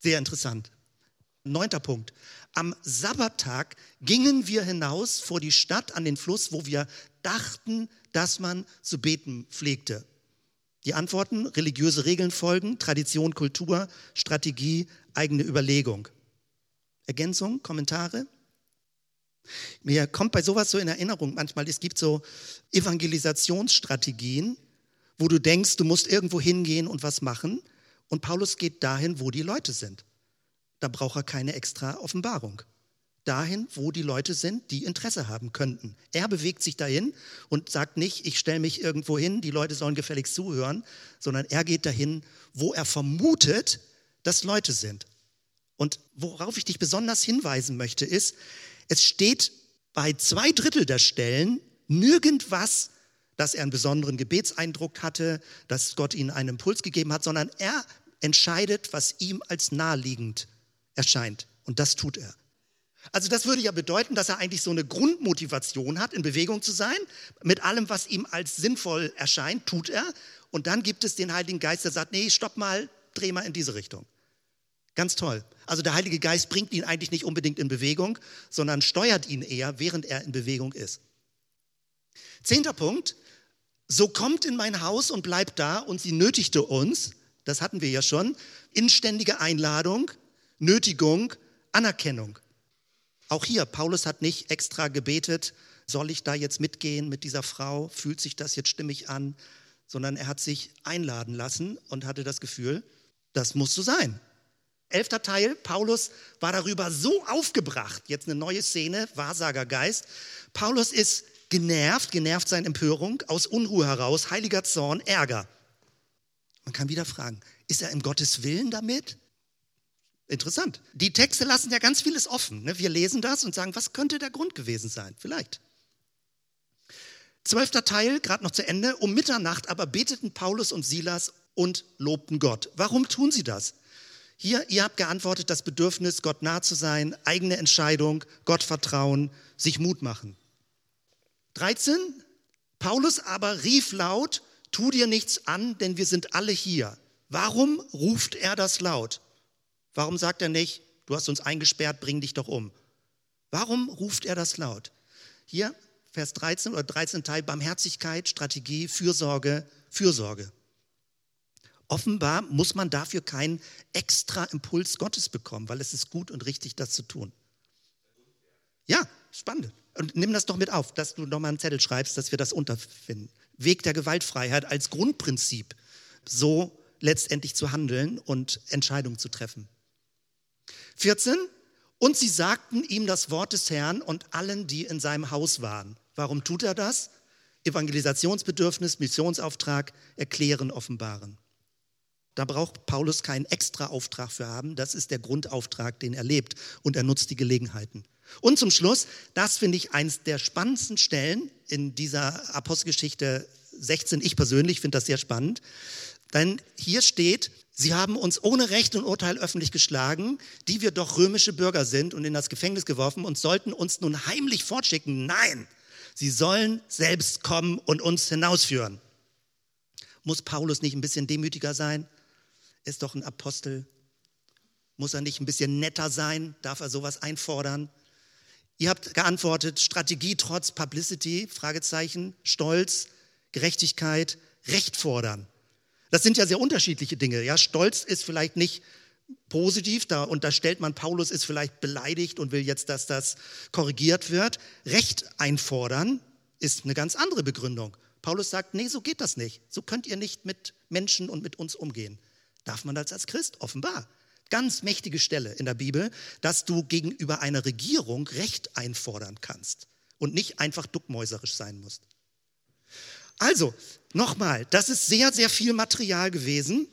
Sehr interessant. Neunter Punkt. Am Sabbattag gingen wir hinaus vor die Stadt an den Fluss, wo wir dachten, dass man zu beten pflegte. Die Antworten, religiöse Regeln folgen, Tradition, Kultur, Strategie, eigene Überlegung. Ergänzung, Kommentare? Mir kommt bei sowas so in Erinnerung manchmal, es gibt so Evangelisationsstrategien, wo du denkst, du musst irgendwo hingehen und was machen. Und Paulus geht dahin, wo die Leute sind da braucht er keine extra Offenbarung. Dahin, wo die Leute sind, die Interesse haben könnten. Er bewegt sich dahin und sagt nicht, ich stelle mich irgendwo hin, die Leute sollen gefälligst zuhören, sondern er geht dahin, wo er vermutet, dass Leute sind. Und worauf ich dich besonders hinweisen möchte, ist, es steht bei zwei Drittel der Stellen nirgendwas, dass er einen besonderen Gebetseindruck hatte, dass Gott ihm einen Impuls gegeben hat, sondern er entscheidet, was ihm als naheliegend erscheint. Und das tut er. Also das würde ja bedeuten, dass er eigentlich so eine Grundmotivation hat, in Bewegung zu sein. Mit allem, was ihm als sinnvoll erscheint, tut er. Und dann gibt es den Heiligen Geist, der sagt, nee, stopp mal, dreh mal in diese Richtung. Ganz toll. Also der Heilige Geist bringt ihn eigentlich nicht unbedingt in Bewegung, sondern steuert ihn eher, während er in Bewegung ist. Zehnter Punkt. So kommt in mein Haus und bleibt da und sie nötigte uns, das hatten wir ja schon, inständige Einladung, Nötigung, Anerkennung. Auch hier, Paulus hat nicht extra gebetet, soll ich da jetzt mitgehen mit dieser Frau, fühlt sich das jetzt stimmig an, sondern er hat sich einladen lassen und hatte das Gefühl, das muss so sein. Elfter Teil, Paulus war darüber so aufgebracht, jetzt eine neue Szene, Wahrsagergeist. Paulus ist genervt, genervt seine Empörung, aus Unruhe heraus, heiliger Zorn, Ärger. Man kann wieder fragen, ist er im Gottes Willen damit? Interessant. Die Texte lassen ja ganz vieles offen. Ne? Wir lesen das und sagen, was könnte der Grund gewesen sein? Vielleicht. Zwölfter Teil, gerade noch zu Ende. Um Mitternacht aber beteten Paulus und Silas und lobten Gott. Warum tun sie das? Hier, ihr habt geantwortet, das Bedürfnis, Gott nah zu sein, eigene Entscheidung, Gott vertrauen, sich Mut machen. 13. Paulus aber rief laut, tu dir nichts an, denn wir sind alle hier. Warum ruft er das laut? Warum sagt er nicht, du hast uns eingesperrt, bring dich doch um? Warum ruft er das laut? Hier, Vers 13 oder 13 Teil Barmherzigkeit, Strategie, Fürsorge, Fürsorge. Offenbar muss man dafür keinen extra Impuls Gottes bekommen, weil es ist gut und richtig, das zu tun. Ja, spannend. Und nimm das doch mit auf, dass du nochmal einen Zettel schreibst, dass wir das unterfinden. Weg der Gewaltfreiheit als Grundprinzip, so letztendlich zu handeln und Entscheidungen zu treffen. 14. Und sie sagten ihm das Wort des Herrn und allen, die in seinem Haus waren. Warum tut er das? Evangelisationsbedürfnis, Missionsauftrag, erklären, offenbaren. Da braucht Paulus keinen extra Auftrag für haben. Das ist der Grundauftrag, den er lebt. Und er nutzt die Gelegenheiten. Und zum Schluss, das finde ich eines der spannendsten Stellen in dieser Apostelgeschichte 16. Ich persönlich finde das sehr spannend. Denn hier steht, sie haben uns ohne Recht und Urteil öffentlich geschlagen, die wir doch römische Bürger sind und in das Gefängnis geworfen und sollten uns nun heimlich fortschicken. Nein, sie sollen selbst kommen und uns hinausführen. Muss Paulus nicht ein bisschen demütiger sein? ist doch ein Apostel. Muss er nicht ein bisschen netter sein? Darf er sowas einfordern? Ihr habt geantwortet, Strategie trotz Publicity, Fragezeichen, Stolz, Gerechtigkeit, Recht fordern. Das sind ja sehr unterschiedliche Dinge. Ja, Stolz ist vielleicht nicht positiv, da unterstellt man, Paulus ist vielleicht beleidigt und will jetzt, dass das korrigiert wird. Recht einfordern ist eine ganz andere Begründung. Paulus sagt, nee, so geht das nicht. So könnt ihr nicht mit Menschen und mit uns umgehen. Darf man das als Christ? Offenbar. Ganz mächtige Stelle in der Bibel, dass du gegenüber einer Regierung Recht einfordern kannst und nicht einfach duckmäuserisch sein musst. Also, nochmal, das ist sehr, sehr viel Material gewesen.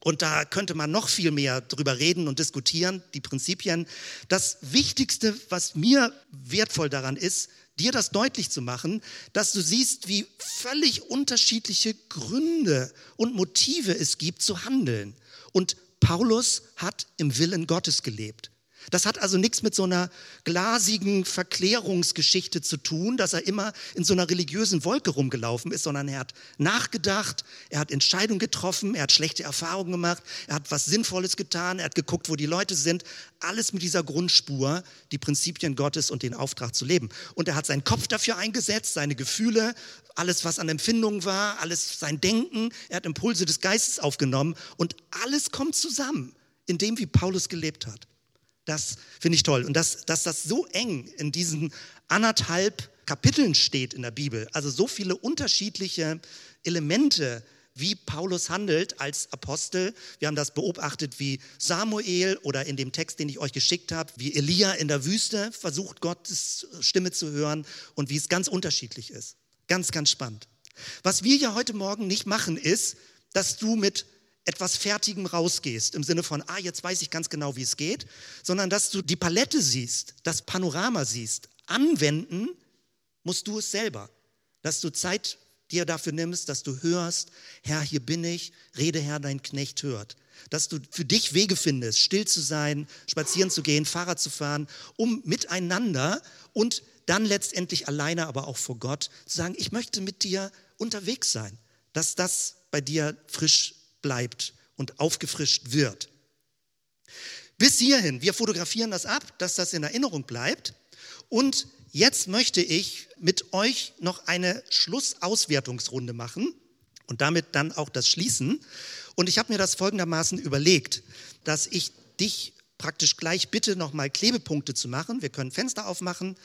Und da könnte man noch viel mehr drüber reden und diskutieren, die Prinzipien. Das Wichtigste, was mir wertvoll daran ist, dir das deutlich zu machen, dass du siehst, wie völlig unterschiedliche Gründe und Motive es gibt zu handeln. Und Paulus hat im Willen Gottes gelebt. Das hat also nichts mit so einer glasigen Verklärungsgeschichte zu tun, dass er immer in so einer religiösen Wolke rumgelaufen ist, sondern er hat nachgedacht, er hat Entscheidungen getroffen, er hat schlechte Erfahrungen gemacht, er hat was Sinnvolles getan, er hat geguckt, wo die Leute sind. Alles mit dieser Grundspur, die Prinzipien Gottes und den Auftrag zu leben. Und er hat seinen Kopf dafür eingesetzt, seine Gefühle, alles, was an Empfindungen war, alles sein Denken. Er hat Impulse des Geistes aufgenommen und alles kommt zusammen in dem, wie Paulus gelebt hat. Das finde ich toll. Und dass, dass das so eng in diesen anderthalb Kapiteln steht in der Bibel, also so viele unterschiedliche Elemente, wie Paulus handelt als Apostel. Wir haben das beobachtet, wie Samuel oder in dem Text, den ich euch geschickt habe, wie Elia in der Wüste versucht, Gottes Stimme zu hören und wie es ganz unterschiedlich ist. Ganz, ganz spannend. Was wir ja heute Morgen nicht machen, ist, dass du mit etwas Fertigem rausgehst, im Sinne von, ah, jetzt weiß ich ganz genau, wie es geht, sondern dass du die Palette siehst, das Panorama siehst. Anwenden musst du es selber. Dass du Zeit dir dafür nimmst, dass du hörst, Herr, hier bin ich, rede Herr, dein Knecht hört. Dass du für dich Wege findest, still zu sein, spazieren zu gehen, Fahrrad zu fahren, um miteinander und dann letztendlich alleine, aber auch vor Gott zu sagen, ich möchte mit dir unterwegs sein, dass das bei dir frisch bleibt und aufgefrischt wird. Bis hierhin, wir fotografieren das ab, dass das in Erinnerung bleibt. Und jetzt möchte ich mit euch noch eine Schlussauswertungsrunde machen und damit dann auch das Schließen. Und ich habe mir das folgendermaßen überlegt, dass ich dich praktisch gleich bitte, nochmal Klebepunkte zu machen. Wir können Fenster aufmachen.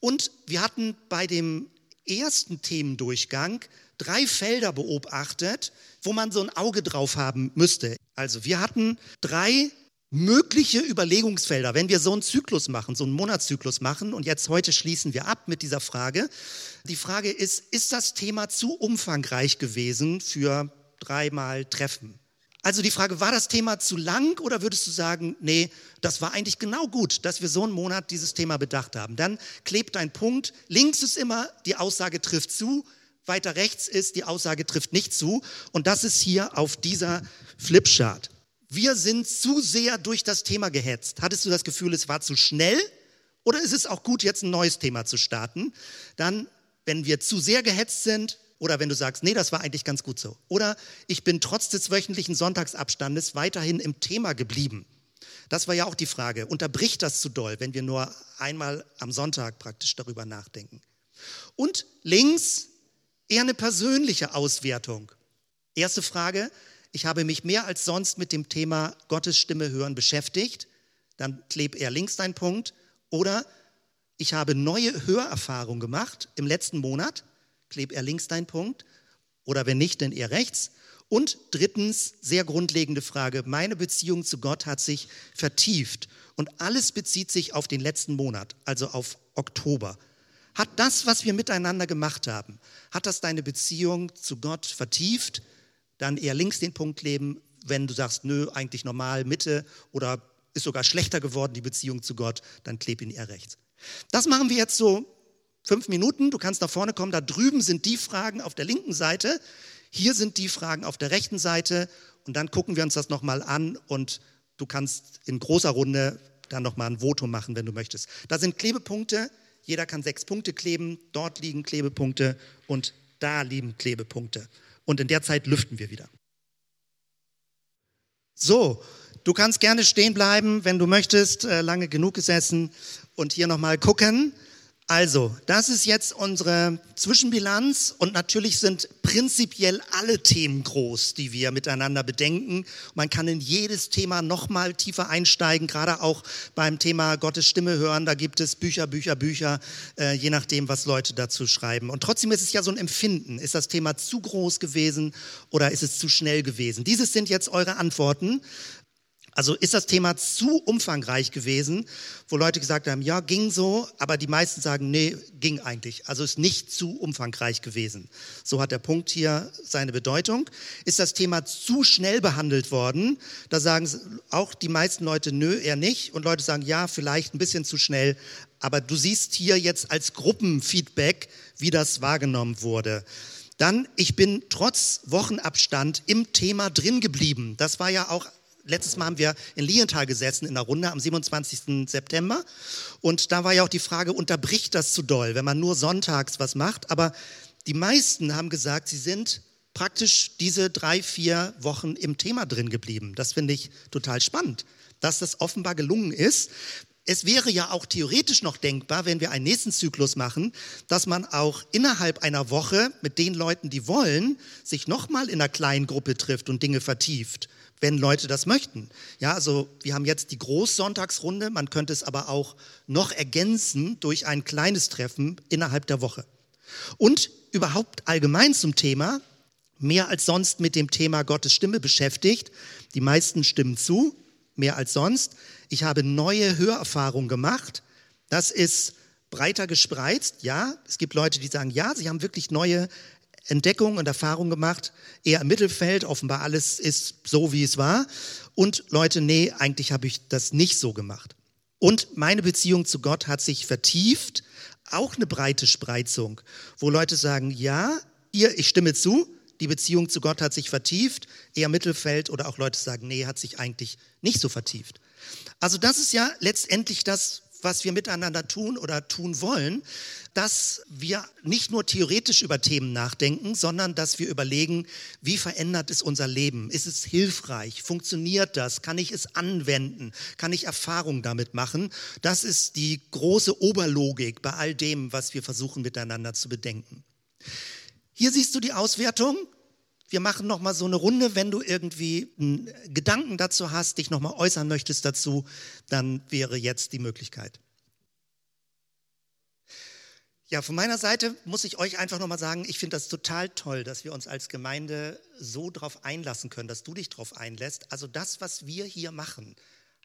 Und wir hatten bei dem ersten Themendurchgang drei Felder beobachtet, wo man so ein Auge drauf haben müsste. Also wir hatten drei mögliche Überlegungsfelder, wenn wir so einen Zyklus machen, so einen Monatszyklus machen und jetzt heute schließen wir ab mit dieser Frage. Die Frage ist, ist das Thema zu umfangreich gewesen für dreimal Treffen? Also die Frage, war das Thema zu lang oder würdest du sagen, nee, das war eigentlich genau gut, dass wir so einen Monat dieses Thema bedacht haben? Dann klebt ein Punkt, links ist immer, die Aussage trifft zu, weiter rechts ist, die Aussage trifft nicht zu. Und das ist hier auf dieser Flipchart. Wir sind zu sehr durch das Thema gehetzt. Hattest du das Gefühl, es war zu schnell? Oder ist es auch gut, jetzt ein neues Thema zu starten? Dann, wenn wir zu sehr gehetzt sind, oder wenn du sagst, nee, das war eigentlich ganz gut so. Oder ich bin trotz des wöchentlichen Sonntagsabstandes weiterhin im Thema geblieben. Das war ja auch die Frage. Unterbricht das zu doll, wenn wir nur einmal am Sonntag praktisch darüber nachdenken? Und links eher eine persönliche Auswertung. Erste Frage, ich habe mich mehr als sonst mit dem Thema Gottes Stimme hören beschäftigt. Dann kleb eher links dein Punkt. Oder ich habe neue Hörerfahrungen gemacht im letzten Monat. Kleb eher links dein Punkt. Oder wenn nicht, dann eher rechts. Und drittens, sehr grundlegende Frage, meine Beziehung zu Gott hat sich vertieft. Und alles bezieht sich auf den letzten Monat, also auf Oktober. Hat das, was wir miteinander gemacht haben, hat das deine Beziehung zu Gott vertieft? Dann eher links den Punkt leben, wenn du sagst, nö, eigentlich normal, Mitte oder ist sogar schlechter geworden, die Beziehung zu Gott, dann kleb ihn eher rechts. Das machen wir jetzt so fünf Minuten. Du kannst nach vorne kommen. Da drüben sind die Fragen auf der linken Seite. Hier sind die Fragen auf der rechten Seite. Und dann gucken wir uns das nochmal an und du kannst in großer Runde dann nochmal ein Votum machen, wenn du möchtest. Da sind Klebepunkte. Jeder kann sechs Punkte kleben. Dort liegen Klebepunkte und da liegen Klebepunkte. Und in der Zeit lüften wir wieder. So, du kannst gerne stehen bleiben, wenn du möchtest, äh, lange genug gesessen und hier nochmal gucken. Also, das ist jetzt unsere Zwischenbilanz und natürlich sind prinzipiell alle Themen groß, die wir miteinander bedenken. Man kann in jedes Thema nochmal tiefer einsteigen, gerade auch beim Thema Gottes Stimme hören. Da gibt es Bücher, Bücher, Bücher, äh, je nachdem, was Leute dazu schreiben. Und trotzdem ist es ja so ein Empfinden. Ist das Thema zu groß gewesen oder ist es zu schnell gewesen? Dieses sind jetzt eure Antworten. Also ist das Thema zu umfangreich gewesen, wo Leute gesagt haben, ja, ging so, aber die meisten sagen, nee, ging eigentlich. Also ist nicht zu umfangreich gewesen. So hat der Punkt hier seine Bedeutung. Ist das Thema zu schnell behandelt worden? Da sagen auch die meisten Leute, nö, eher nicht. Und Leute sagen, ja, vielleicht ein bisschen zu schnell. Aber du siehst hier jetzt als Gruppenfeedback, wie das wahrgenommen wurde. Dann, ich bin trotz Wochenabstand im Thema drin geblieben. Das war ja auch letztes Mal haben wir in Lienthal gesessen in der Runde am 27. September. Und da war ja auch die Frage, unterbricht das zu doll, wenn man nur sonntags was macht? Aber die meisten haben gesagt, sie sind praktisch diese drei, vier Wochen im Thema drin geblieben. Das finde ich total spannend, dass das offenbar gelungen ist. Es wäre ja auch theoretisch noch denkbar, wenn wir einen nächsten Zyklus machen, dass man auch innerhalb einer Woche mit den Leuten, die wollen, sich nochmal in einer kleinen Gruppe trifft und Dinge vertieft wenn Leute das möchten. Ja, also wir haben jetzt die Großsonntagsrunde, man könnte es aber auch noch ergänzen durch ein kleines Treffen innerhalb der Woche. Und überhaupt allgemein zum Thema, mehr als sonst mit dem Thema Gottes Stimme beschäftigt. Die meisten stimmen zu, mehr als sonst. Ich habe neue Hörerfahrungen gemacht. Das ist breiter gespreizt. Ja, es gibt Leute, die sagen, ja, sie haben wirklich neue Entdeckungen und Erfahrungen gemacht, eher im Mittelfeld, offenbar alles ist so, wie es war. Und Leute, nee, eigentlich habe ich das nicht so gemacht. Und meine Beziehung zu Gott hat sich vertieft, auch eine breite Spreizung, wo Leute sagen, ja, ihr, ich stimme zu, die Beziehung zu Gott hat sich vertieft, eher Mittelfeld oder auch Leute sagen, nee, hat sich eigentlich nicht so vertieft. Also das ist ja letztendlich das, was wir miteinander tun oder tun wollen, dass wir nicht nur theoretisch über Themen nachdenken, sondern dass wir überlegen, wie verändert es unser Leben? Ist es hilfreich? Funktioniert das? Kann ich es anwenden? Kann ich Erfahrung damit machen? Das ist die große Oberlogik bei all dem, was wir versuchen miteinander zu bedenken. Hier siehst du die Auswertung. Wir machen noch mal so eine Runde, wenn du irgendwie einen Gedanken dazu hast, dich noch mal äußern möchtest dazu, dann wäre jetzt die Möglichkeit. Ja, von meiner Seite muss ich euch einfach nochmal sagen, ich finde das total toll, dass wir uns als Gemeinde so darauf einlassen können, dass du dich darauf einlässt. Also das, was wir hier machen,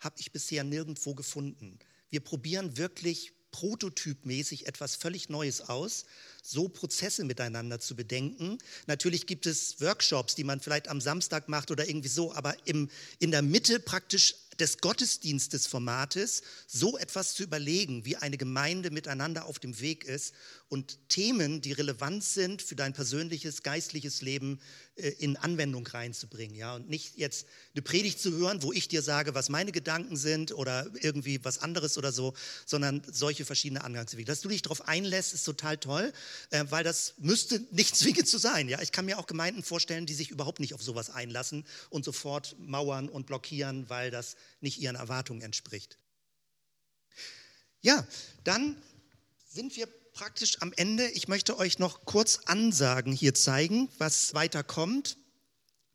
habe ich bisher nirgendwo gefunden. Wir probieren wirklich prototypmäßig etwas völlig Neues aus, so Prozesse miteinander zu bedenken. Natürlich gibt es Workshops, die man vielleicht am Samstag macht oder irgendwie so, aber im, in der Mitte praktisch des Gottesdienstesformates so etwas zu überlegen, wie eine Gemeinde miteinander auf dem Weg ist und Themen, die relevant sind für dein persönliches, geistliches Leben äh, in Anwendung reinzubringen. Ja? Und nicht jetzt eine Predigt zu hören, wo ich dir sage, was meine Gedanken sind oder irgendwie was anderes oder so, sondern solche verschiedene Angangswege. Dass du dich darauf einlässt, ist total toll, äh, weil das müsste nicht [laughs] zwingend zu sein. Ja? Ich kann mir auch Gemeinden vorstellen, die sich überhaupt nicht auf sowas einlassen und sofort mauern und blockieren, weil das nicht ihren Erwartungen entspricht. Ja, dann sind wir praktisch am Ende. Ich möchte euch noch kurz Ansagen hier zeigen, was weiter kommt.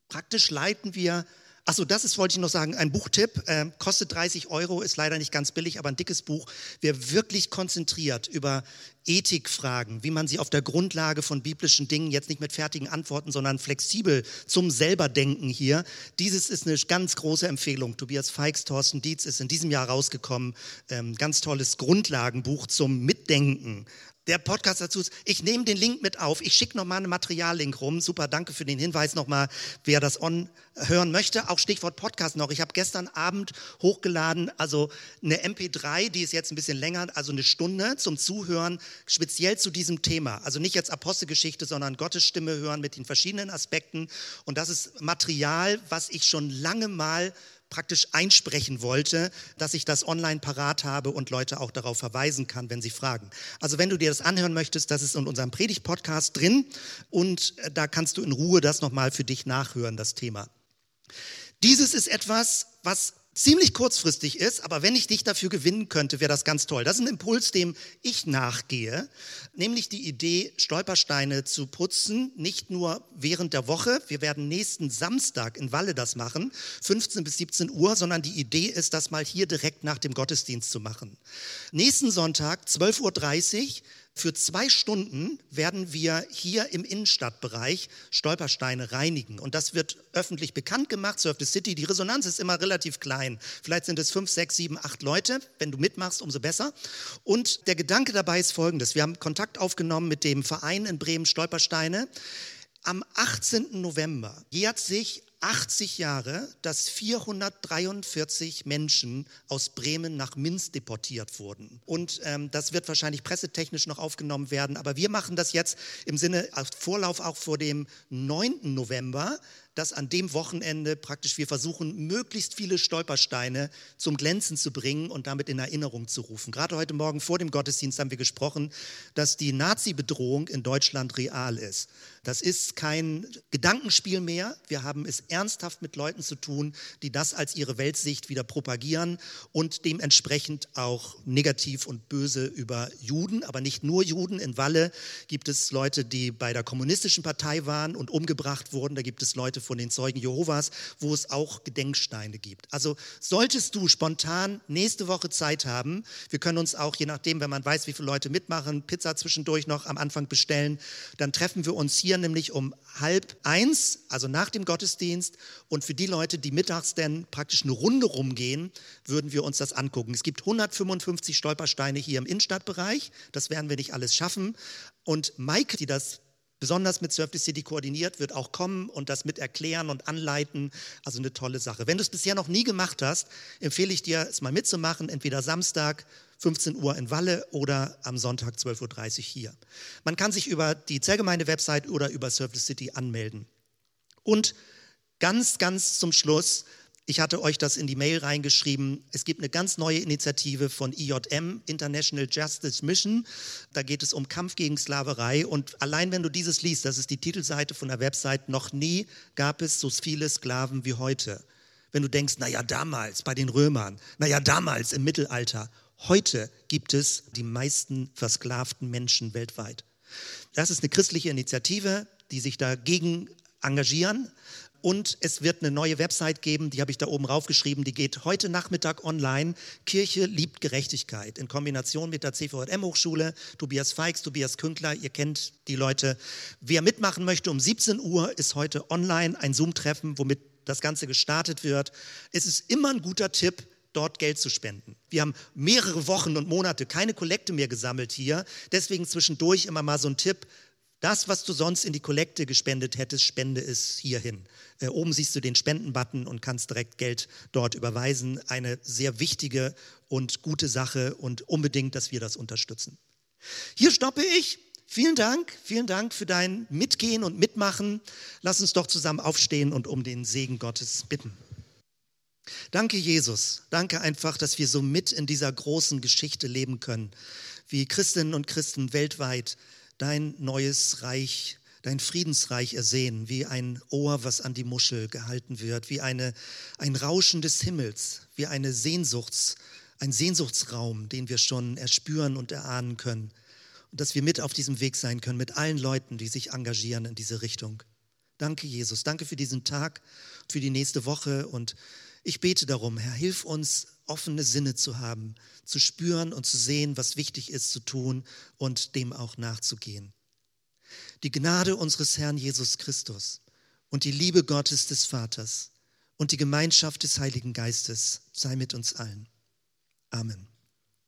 Praktisch leiten wir Achso, das ist, wollte ich noch sagen, ein Buchtipp, äh, kostet 30 Euro, ist leider nicht ganz billig, aber ein dickes Buch. Wer wirklich konzentriert über Ethikfragen, wie man sie auf der Grundlage von biblischen Dingen, jetzt nicht mit fertigen Antworten, sondern flexibel zum Selberdenken hier, dieses ist eine ganz große Empfehlung. Tobias Feix, Thorsten Dietz ist in diesem Jahr rausgekommen. Ähm, ganz tolles Grundlagenbuch zum Mitdenken der Podcast dazu ist, ich nehme den Link mit auf, ich schicke nochmal einen Materiallink rum. Super, danke für den Hinweis nochmal, wer das on hören möchte. Auch Stichwort Podcast noch. Ich habe gestern Abend hochgeladen, also eine MP3, die ist jetzt ein bisschen länger, also eine Stunde zum Zuhören, speziell zu diesem Thema. Also nicht jetzt Apostelgeschichte, sondern Gottes Stimme hören mit den verschiedenen Aspekten. Und das ist Material, was ich schon lange mal praktisch einsprechen wollte, dass ich das online parat habe und Leute auch darauf verweisen kann, wenn sie fragen. Also wenn du dir das anhören möchtest, das ist in unserem Predigt-Podcast drin und äh, da kannst du in Ruhe das nochmal für dich nachhören, das Thema. Dieses ist etwas, was ziemlich kurzfristig ist, aber wenn ich dich dafür gewinnen könnte, wäre das ganz toll. Das ist ein Impuls, dem ich nachgehe, nämlich die Idee, Stolpersteine zu putzen, nicht nur während der Woche. Wir werden nächsten Samstag in Walle das machen, 15 bis 17 Uhr, sondern die Idee ist, das mal hier direkt nach dem Gottesdienst zu machen. Nächsten Sonntag, 12.30 Uhr, für zwei Stunden werden wir hier im Innenstadtbereich Stolpersteine reinigen. Und das wird öffentlich bekannt gemacht, Surf the City. Die Resonanz ist immer relativ klein. Vielleicht sind es fünf, sechs, sieben, acht Leute. Wenn du mitmachst, umso besser. Und der Gedanke dabei ist folgendes. Wir haben Kontakt aufgenommen mit dem Verein in Bremen Stolpersteine. Am 18. November jährt sich 80 Jahre, dass 443 Menschen aus Bremen nach Minsk deportiert wurden. Und ähm, das wird wahrscheinlich pressetechnisch noch aufgenommen werden. Aber wir machen das jetzt im Sinne Vorlauf auch vor dem 9. November, dass an dem Wochenende praktisch wir versuchen, möglichst viele Stolpersteine zum Glänzen zu bringen und damit in Erinnerung zu rufen. Gerade heute Morgen vor dem Gottesdienst haben wir gesprochen, dass die Nazi-Bedrohung in Deutschland real ist. Das ist kein Gedankenspiel mehr. Wir haben es ernsthaft mit Leuten zu tun, die das als ihre Weltsicht wieder propagieren und dementsprechend auch negativ und böse über Juden, aber nicht nur Juden. In Walle gibt es Leute, die bei der kommunistischen Partei waren und umgebracht wurden. Da gibt es Leute von den Zeugen Jehovas, wo es auch Gedenksteine gibt. Also solltest du spontan nächste Woche Zeit haben, wir können uns auch, je nachdem, wenn man weiß, wie viele Leute mitmachen, Pizza zwischendurch noch am Anfang bestellen, dann treffen wir uns hier hier nämlich um halb eins, also nach dem Gottesdienst. Und für die Leute, die mittags dann praktisch eine Runde rumgehen, würden wir uns das angucken. Es gibt 155 Stolpersteine hier im Innenstadtbereich. Das werden wir nicht alles schaffen. Und Maike, die das besonders mit Surf the City koordiniert, wird auch kommen und das mit erklären und anleiten. Also eine tolle Sache. Wenn du es bisher noch nie gemacht hast, empfehle ich dir, es mal mitzumachen, entweder Samstag 15 Uhr in Walle oder am Sonntag 12.30 Uhr hier. Man kann sich über die Zellgemeinde-Website oder über the City anmelden. Und ganz, ganz zum Schluss ich hatte euch das in die Mail reingeschrieben. Es gibt eine ganz neue Initiative von IJM, International Justice Mission. Da geht es um Kampf gegen Sklaverei. Und allein wenn du dieses liest, das ist die Titelseite von der Website, noch nie gab es so viele Sklaven wie heute. Wenn du denkst, naja, damals bei den Römern, naja, damals im Mittelalter. Heute gibt es die meisten versklavten Menschen weltweit. Das ist eine christliche Initiative, die sich dagegen engagieren. Und es wird eine neue Website geben, die habe ich da oben raufgeschrieben, die geht heute Nachmittag online. Kirche liebt Gerechtigkeit in Kombination mit der CVM-Hochschule. Tobias Feix, Tobias Künkler, ihr kennt die Leute. Wer mitmachen möchte, um 17 Uhr ist heute online ein Zoom-Treffen, womit das Ganze gestartet wird. Es ist immer ein guter Tipp, dort Geld zu spenden. Wir haben mehrere Wochen und Monate keine Kollekte mehr gesammelt hier. Deswegen zwischendurch immer mal so ein Tipp, Das, was du sonst in die Kollekte gespendet hättest, spende es hierhin. Äh, oben siehst du den Spendenbutton und kannst direkt Geld dort überweisen. Eine sehr wichtige und gute Sache und unbedingt, dass wir das unterstützen. Hier stoppe ich. Vielen Dank, vielen Dank für dein Mitgehen und Mitmachen. Lass uns doch zusammen aufstehen und um den Segen Gottes bitten. Danke, Jesus. Danke einfach, dass wir so mit in dieser großen Geschichte leben können, wie Christinnen und Christen weltweit dein neues Reich, dein Friedensreich ersehen, wie ein Ohr, was an die Muschel gehalten wird, wie eine, ein Rauschen des Himmels, wie eine Sehnsuchts, ein Sehnsuchtsraum, den wir schon erspüren und erahnen können. Und dass wir mit auf diesem Weg sein können, mit allen Leuten, die sich engagieren in diese Richtung. Danke, Jesus. Danke für diesen Tag, für die nächste Woche. Und ich bete darum, Herr, hilf uns, offene Sinne zu haben, zu spüren und zu sehen, was wichtig ist zu tun und dem auch nachzugehen. Die Gnade unseres Herrn Jesus Christus und die Liebe Gottes des Vaters und die Gemeinschaft des Heiligen Geistes sei mit uns allen. Amen.